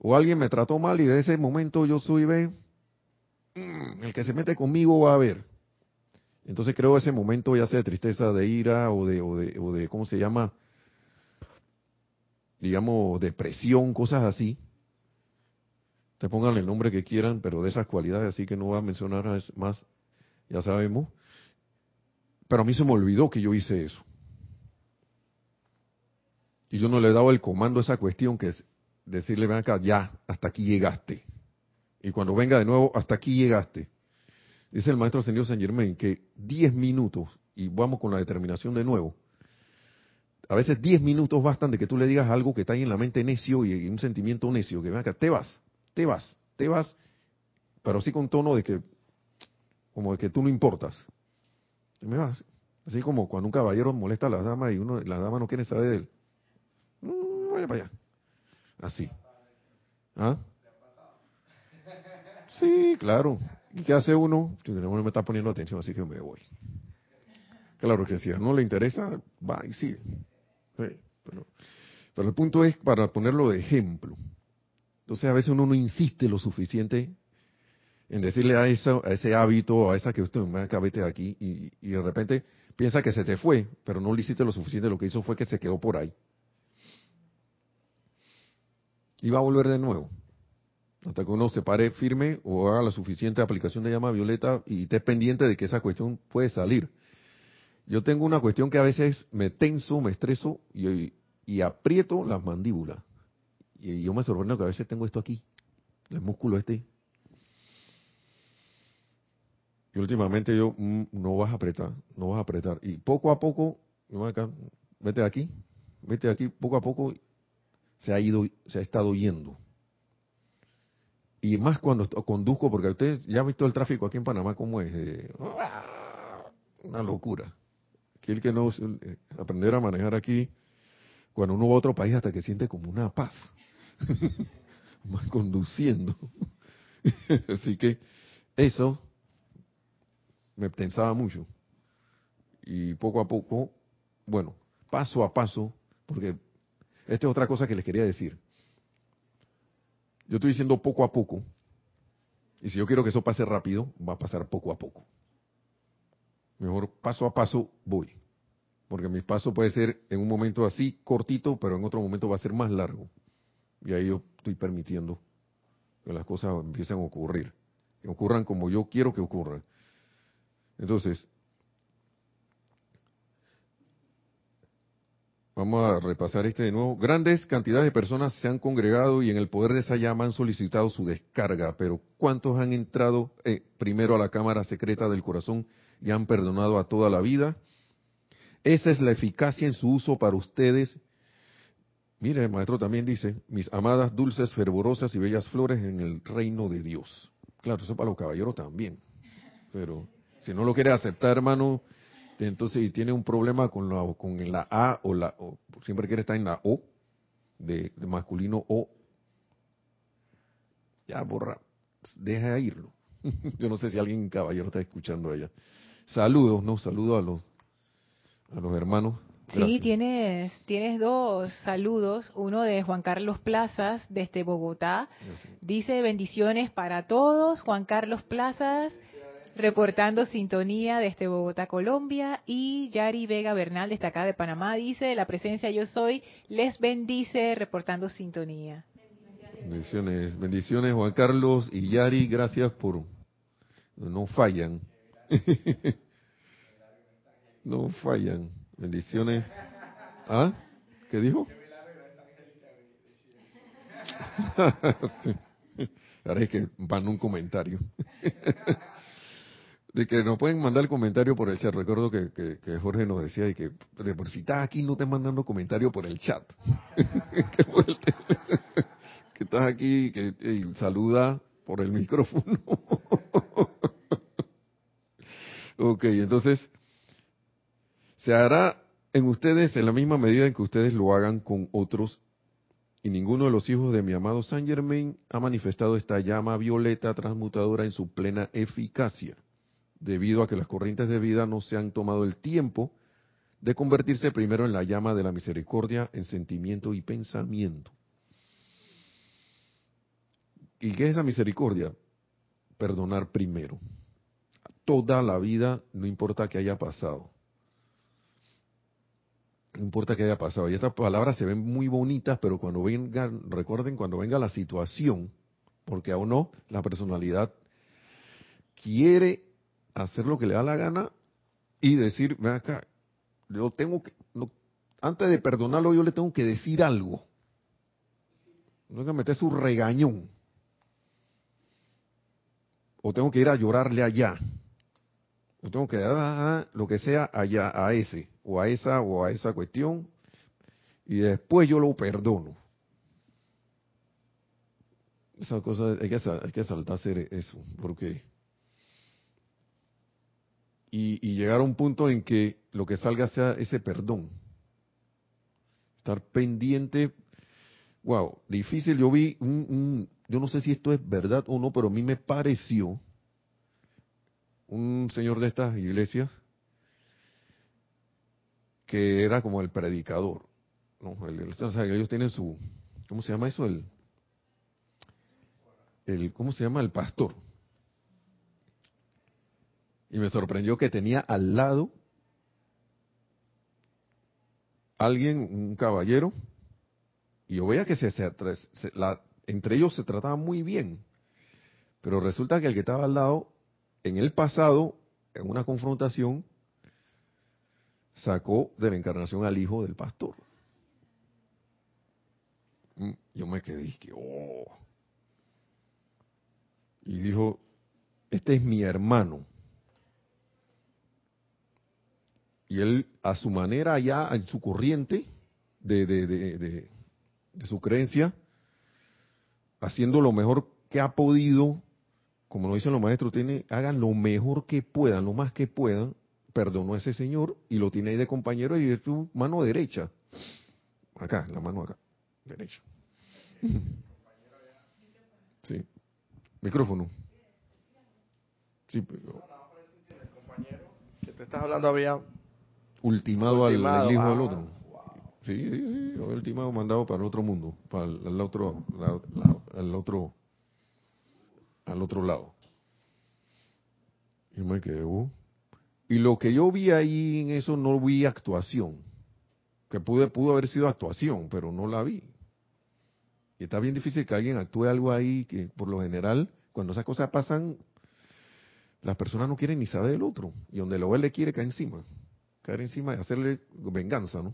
O alguien me trató mal y de ese momento yo soy, ve, mm, el que se mete conmigo va a ver. Entonces creo ese momento ya sea de tristeza, de ira o de, o de, o de ¿cómo se llama? Digamos, depresión, cosas así te pongan el nombre que quieran, pero de esas cualidades así que no voy a mencionar más, ya sabemos. Pero a mí se me olvidó que yo hice eso. Y yo no le he dado el comando a esa cuestión que es decirle, ven acá, ya, hasta aquí llegaste. Y cuando venga de nuevo, hasta aquí llegaste. Dice el maestro señor Saint Germain que 10 minutos, y vamos con la determinación de nuevo, a veces 10 minutos bastan de que tú le digas algo que está ahí en la mente necio y un sentimiento necio, que ven acá, te vas te vas, te vas, pero sí con tono de que, como de que tú no importas. me vas. Así como cuando un caballero molesta a la dama y uno, la dama no quiere saber de él. Mm, vaya para allá. Así. ¿Ah? Sí, claro. ¿Y qué hace uno? No me está poniendo atención, así que me voy. Claro que si a no le interesa, va y sigue. pero, pero el punto es para ponerlo de ejemplo. Entonces a veces uno no insiste lo suficiente en decirle a, eso, a ese hábito, a esa que usted me de aquí, y, de repente piensa que se te fue, pero no le hiciste lo suficiente, lo que hizo fue que se quedó por ahí. Y va a volver de nuevo. Hasta que uno se pare firme o haga la suficiente aplicación de llama violeta y esté pendiente de que esa cuestión puede salir. Yo tengo una cuestión que a veces me tenso, me estreso y aprieto las mandíbulas. Y yo me sorprendo que a veces tengo esto aquí, el músculo este. Y últimamente yo, mm, no vas a apretar, no vas a apretar. Y poco a poco, vete de aquí, vete de aquí, poco a poco se ha ido, se ha estado yendo. Y más cuando conduzco, porque usted ya ha visto el tráfico aquí en Panamá cómo es. Eh, una locura. Que el que no eh, aprender a manejar aquí, cuando uno va a otro país hasta que siente como una paz. más conduciendo. Así que eso me pensaba mucho. Y poco a poco, bueno, paso a paso, porque esta es otra cosa que les quería decir. Yo estoy diciendo poco a poco, y si yo quiero que eso pase rápido, va a pasar poco a poco. Mejor paso a paso voy. Porque mi paso puede ser en un momento así cortito, pero en otro momento va a ser más largo. Y ahí yo estoy permitiendo que las cosas empiecen a ocurrir, que ocurran como yo quiero que ocurran. Entonces, vamos a repasar este de nuevo. Grandes cantidades de personas se han congregado y en el poder de esa llama han solicitado su descarga, pero ¿cuántos han entrado eh, primero a la cámara secreta del corazón y han perdonado a toda la vida? Esa es la eficacia en su uso para ustedes. Mire, el maestro también dice, mis amadas, dulces, fervorosas y bellas flores en el reino de Dios. Claro, eso para los caballeros también. Pero si no lo quiere aceptar, hermano, entonces y tiene un problema con la, con la A o la o, siempre quiere estar en la O, de, masculino O, ya borra, deja irlo. Yo no sé si alguien caballero está escuchando allá. Saludos, no, saludos a los a los hermanos. Sí, tienes, tienes dos saludos. Uno de Juan Carlos Plazas, desde Bogotá. Dice bendiciones para todos. Juan Carlos Plazas, reportando sintonía desde Bogotá, Colombia. Y Yari Vega Bernal, acá de Panamá, dice la presencia yo soy. Les bendice, reportando sintonía. Bendiciones, bendiciones Juan Carlos y Yari, gracias por... No fallan. no fallan. Bendiciones. ¿Ah? ¿Qué dijo? Ahora es que van un comentario. de que nos pueden mandar el comentario por el chat. Recuerdo que, que, Jorge nos decía y que por si estás aquí no te mandando comentario por el chat. que, estás aquí que saluda por el micrófono. ok, entonces se hará en ustedes en la misma medida en que ustedes lo hagan con otros. Y ninguno de los hijos de mi amado Saint Germain ha manifestado esta llama violeta transmutadora en su plena eficacia, debido a que las corrientes de vida no se han tomado el tiempo de convertirse primero en la llama de la misericordia en sentimiento y pensamiento. ¿Y qué es esa misericordia? Perdonar primero. Toda la vida, no importa que haya pasado no importa que haya pasado. Y estas palabras se ven muy bonitas, pero cuando vengan, recuerden, cuando venga la situación, porque aún no, la personalidad quiere hacer lo que le da la gana y decir, ven acá, yo tengo que, antes de perdonarlo, yo le tengo que decir algo. No tengo que meter su regañón. O tengo que ir a llorarle allá. O tengo que dar lo que sea allá, a ese o a esa o a esa cuestión y después yo lo perdono. Esa cosa hay que, hay que saltar hacer eso, porque y, y, llegar a un punto en que lo que salga sea ese perdón. Estar pendiente, wow, difícil. Yo vi un, un, yo no sé si esto es verdad o no, pero a mí me pareció un señor de estas iglesias que era como el predicador. ¿no? ellos tienen su, ¿cómo se llama eso? El, el, ¿cómo se llama? El pastor. Y me sorprendió que tenía al lado alguien, un caballero, y yo veía que se, entre ellos se trataba muy bien. Pero resulta que el que estaba al lado, en el pasado, en una confrontación, sacó de la encarnación al hijo del pastor. Mm, yo me quedé y oh. Y dijo, este es mi hermano. Y él, a su manera, ya en su corriente de, de, de, su creencia, haciendo lo mejor que ha podido, como lo dicen los maestros, tiene, hagan lo mejor que puedan, lo más que puedan, perdonó a ese señor y lo tiene ahí de compañero y es tu mano derecha. Acá, la mano acá, derecha. Sí. Micrófono. Sí, pero... Que te estás hablando había ultimado, al, hijo del ah, otro. Sí, sí, sí, ultimado mandado para el otro mundo, para el, otro, al otro, al otro lado. Y me quedé, uh, y lo que yo vi ahí en eso no vi actuación. Que pude, pudo haber sido actuación, pero no la vi. Y está bien difícil que alguien actúe algo ahí que por lo general, cuando esas cosas pasan, las personas no quieren ni saber del otro. Y donde lo ve le quiere caer encima. Caer encima y hacerle venganza, ¿no?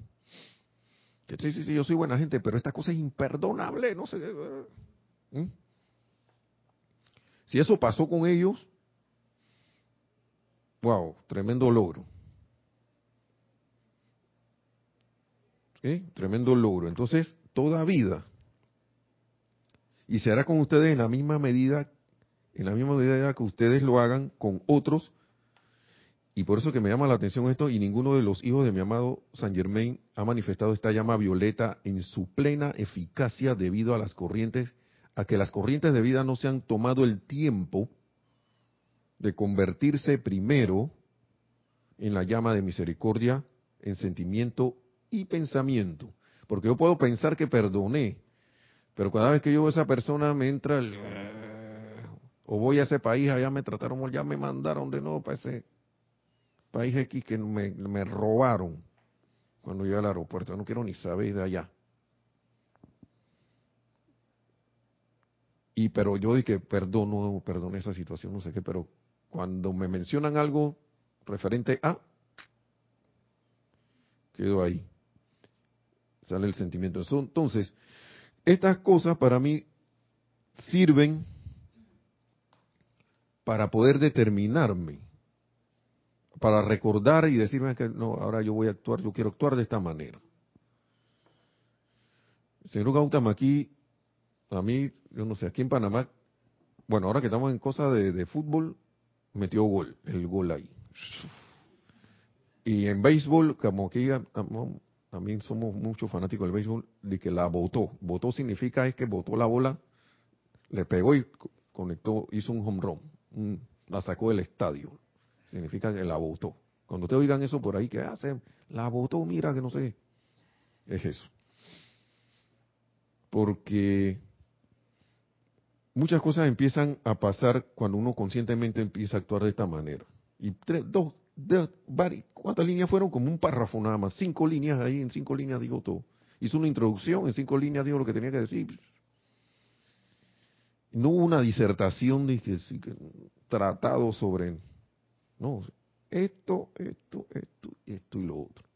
Que sí, sí, sí, yo soy buena gente, pero esta cosa es imperdonable, no sé. ¿Mm? Si eso pasó con ellos, Wow, tremendo logro. ¿Eh? Tremendo logro. Entonces, toda vida. Y se hará con ustedes en la misma medida, en la misma medida que ustedes lo hagan con otros. Y por eso que me llama la atención esto, y ninguno de los hijos de mi amado San Germain ha manifestado esta llama violeta en su plena eficacia debido a las corrientes, a que las corrientes de vida no se han tomado el tiempo de convertirse primero en la llama de misericordia, en sentimiento y pensamiento. Porque yo puedo pensar que perdoné, pero cada vez que yo veo a esa persona me entra el... O voy a ese país, allá me trataron ya me mandaron de nuevo para ese país X que me, me robaron cuando llegué al aeropuerto. no quiero ni saber de allá. Y pero yo dije, perdono, perdoné esa situación, no sé qué, pero cuando me mencionan algo referente a, quedo ahí. Sale el sentimiento. Entonces, estas cosas para mí sirven para poder determinarme, para recordar y decirme que no, ahora yo voy a actuar, yo quiero actuar de esta manera. Señor Gautama, aquí, a mí, yo no sé, aquí en Panamá, bueno, ahora que estamos en cosas de, de fútbol, metió gol, el gol ahí. Y en béisbol, como que también somos muchos fanáticos del béisbol, de que la votó. Votó significa es que votó la bola, le pegó y conectó, hizo un home run, la sacó del estadio. Significa que la votó. Cuando ustedes oigan eso por ahí, ¿qué hacen? La votó, mira que no sé. Es eso. Porque muchas cosas empiezan a pasar cuando uno conscientemente empieza a actuar de esta manera. Y tres, dos, ¿cuántas líneas fueron? Como un párrafo nada más, cinco líneas ahí, en cinco líneas digo todo. Hizo una introducción, en cinco líneas digo lo que tenía que decir. No hubo una disertación de que, tratado sobre, no, esto, esto, esto, esto y lo otro.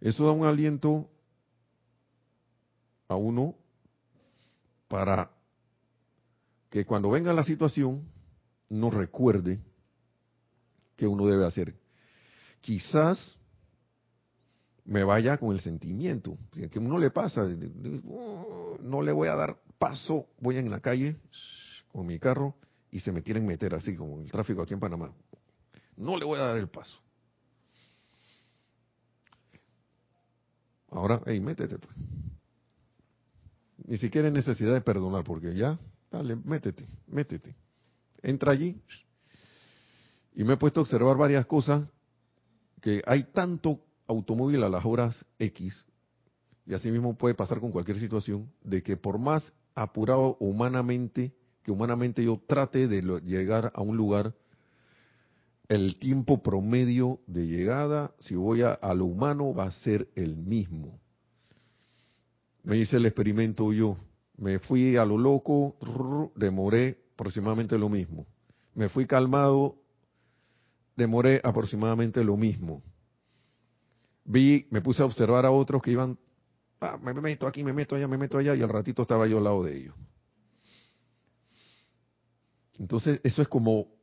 Eso da un aliento a uno para que cuando venga la situación no recuerde que uno debe hacer. Quizás me vaya con el sentimiento, que uno le pasa, no le voy a dar paso, voy en la calle con mi carro y se me quieren meter así como el tráfico aquí en Panamá. No le voy a dar el paso. Ahora, hey, métete pues. Ni siquiera hay necesidad de perdonar, porque ya, dale, métete, métete. Entra allí, y me he puesto a observar varias cosas, que hay tanto automóvil a las horas X, y así mismo puede pasar con cualquier situación, de que por más apurado humanamente, que humanamente yo trate de llegar a un lugar, el tiempo promedio de llegada, si voy a, lo humano, va a ser el mismo. Me hice el experimento yo, me fui a lo loco, demoré aproximadamente lo mismo. Me fui calmado, demoré aproximadamente lo mismo. Vi, me puse a observar a otros que iban, ah, me meto aquí, me meto allá, me meto allá, y al ratito estaba yo al lado de ellos. Entonces, eso es como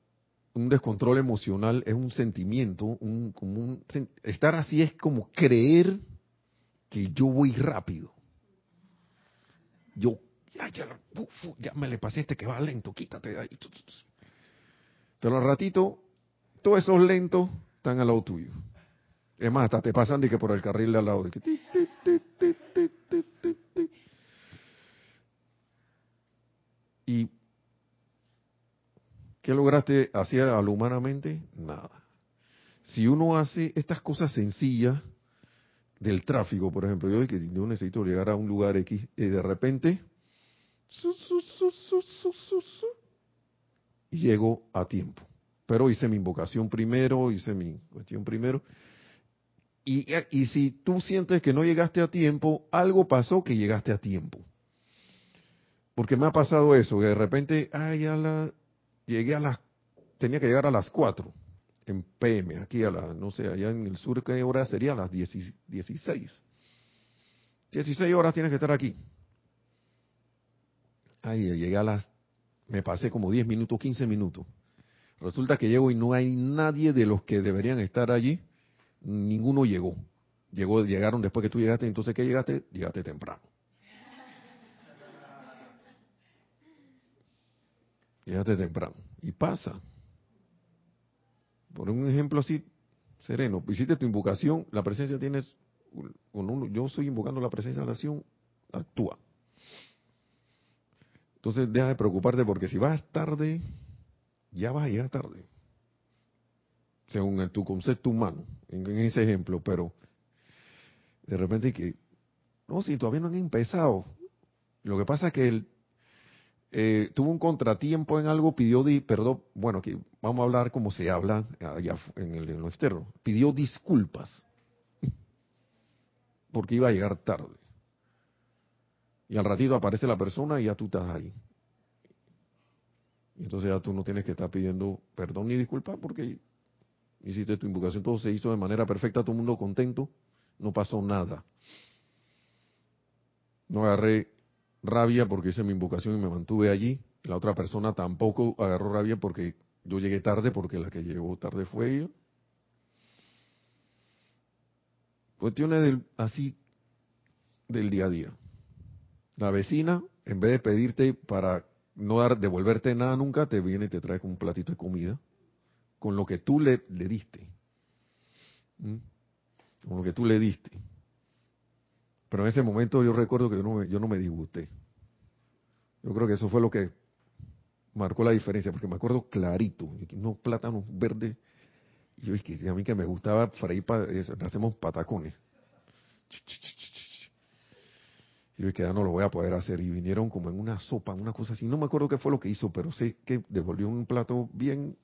un descontrol emocional, es un sentimiento, un, como estar así es como creer que yo voy rápido. Yo, ya, ya, me le pasé este que va lento, quítate de ahí. Pero al ratito todos esos lentos están al lado tuyo. Es más, hasta te pasan de que por el carril de al lado. De ¿Y qué lograste hacer a lo humanamente? Nada. Si uno hace estas cosas sencillas del tráfico, por ejemplo, yo que yo necesito llegar a un lugar X y de repente y llego a tiempo pero hice mi invocación primero, hice mi cuestión primero. Y, y, si tú sientes que no llegaste a tiempo, algo pasó que llegaste a tiempo. Porque me ha pasado eso, que de repente, ay, ya la, llegué a las, tenía que llegar a las 4 en PM, aquí a la, no sé, allá en el sur, ¿qué hora sería? A las 16. 16 horas tienes que estar aquí. Ay, llegué a las, me pasé como 10 minutos, 15 minutos. Resulta que llego y no hay nadie de los que deberían estar allí, ninguno llegó. llegó, llegaron después que tú llegaste, entonces ¿qué llegaste? Llegaste temprano. Llegaste temprano. Y pasa. Por un ejemplo así, sereno, hiciste tu invocación, la presencia tienes, yo estoy invocando la presencia de la acción, actúa. Entonces deja de preocuparte porque si vas tarde, ya vas a llegar tarde. Según tu concepto humano, en, ese ejemplo, pero de repente que, no, si todavía no han empezado. Lo que pasa es que él eh, tuvo un contratiempo en algo, pidió, perdón, bueno, aquí vamos a hablar como se habla allá en, el, en lo externo, pidió disculpas porque iba a llegar tarde. Y al ratito aparece la persona y ya tú estás ahí. Y entonces ya tú no tienes que estar pidiendo perdón ni disculpas porque hiciste tu invocación, todo se hizo de manera perfecta, todo el mundo contento, no pasó nada. No agarré rabia porque hice mi invocación y me mantuve allí. La otra persona tampoco agarró rabia porque yo llegué tarde, porque la que llegó tarde fue ella. Cuestiones del, así del día a día. La vecina, en vez de pedirte para no dar, devolverte nada nunca, te viene y te trae un platito de comida con lo que tú le, le diste. ¿Mm? Con lo que tú le diste. Pero en ese momento yo recuerdo que yo no me, yo no me disgusté. Yo creo que eso fue lo que marcó la diferencia, porque me acuerdo clarito, unos plátanos verdes. Y yo dije, a mí que me gustaba freír, para, hacemos patacones. Y yo que ya no lo voy a poder hacer. Y vinieron como en una sopa, una cosa así. No me acuerdo qué fue lo que hizo, pero sé que devolvió un plato bien.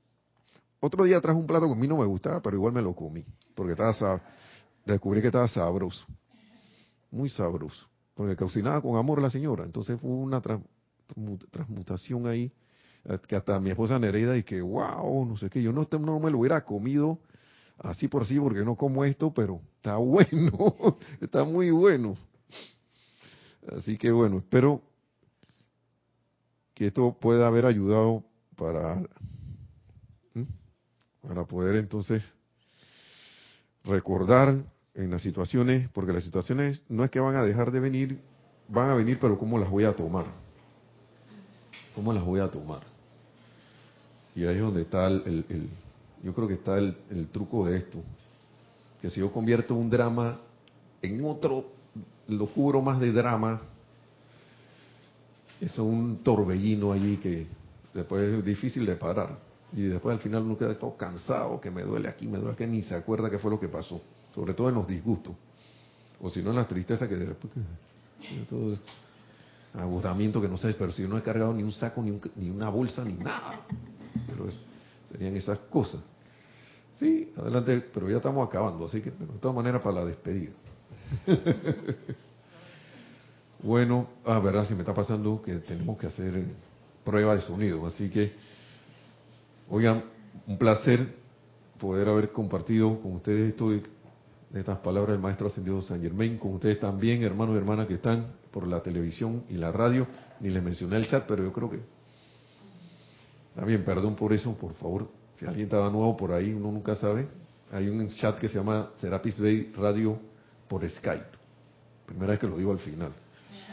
Otro día trajo un plato que a mí no me gustaba, pero igual me lo comí. Porque estaba, descubrí que estaba sabroso. Muy sabroso. Porque cocinaba con amor la señora. Entonces fue una transmutación ahí. Eh, que hasta mi esposa Nereida y que, wow, no sé qué. Yo no, no me lo hubiera comido así por sí porque no como esto, pero está bueno. está muy bueno. Así que bueno, espero que esto pueda haber ayudado para, para poder entonces recordar en las situaciones, porque las situaciones no es que van a dejar de venir, van a venir, pero ¿cómo las voy a tomar? ¿Cómo las voy a tomar? Y ahí es donde está el, el, yo creo que está el, el truco de esto, que si yo convierto un drama en otro lo cubro más de drama. Es un torbellino allí que después es difícil de parar. Y después al final uno queda todo cansado, que me duele aquí, me duele aquí, ni se acuerda qué fue lo que pasó. Sobre todo en los disgustos. O si no en la tristeza que después todo agotamiento que no sabes, pero si no he cargado ni un saco, ni, ni una bolsa, ni nada. Pero serían esas cosas. Sí, adelante, pero ya estamos acabando, así que de todas maneras para la despedida. bueno, ah, verdad, si me está pasando que tenemos que hacer prueba de sonido, así que, oigan, un placer poder haber compartido con ustedes esto de, estas palabras del Maestro Ascendido San Germain, con ustedes también, hermanos y hermanas que están por la televisión y la radio, ni les mencioné el chat, pero yo creo que también, perdón por eso, por favor, si alguien estaba nuevo por ahí, uno nunca sabe, hay un chat que se llama Serapis Bay Radio por Skype. Primera vez que lo digo al final.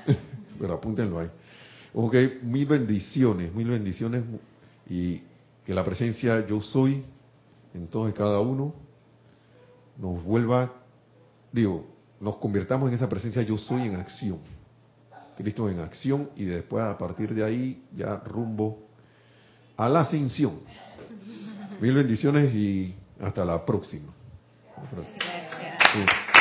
Pero apúntenlo ahí. Ok, mil bendiciones, mil bendiciones y que la presencia yo soy en todos y cada uno nos vuelva, digo, nos convirtamos en esa presencia yo soy en acción. Cristo en acción y después a partir de ahí ya rumbo a la ascensión. Mil bendiciones y hasta la próxima. Hasta la próxima.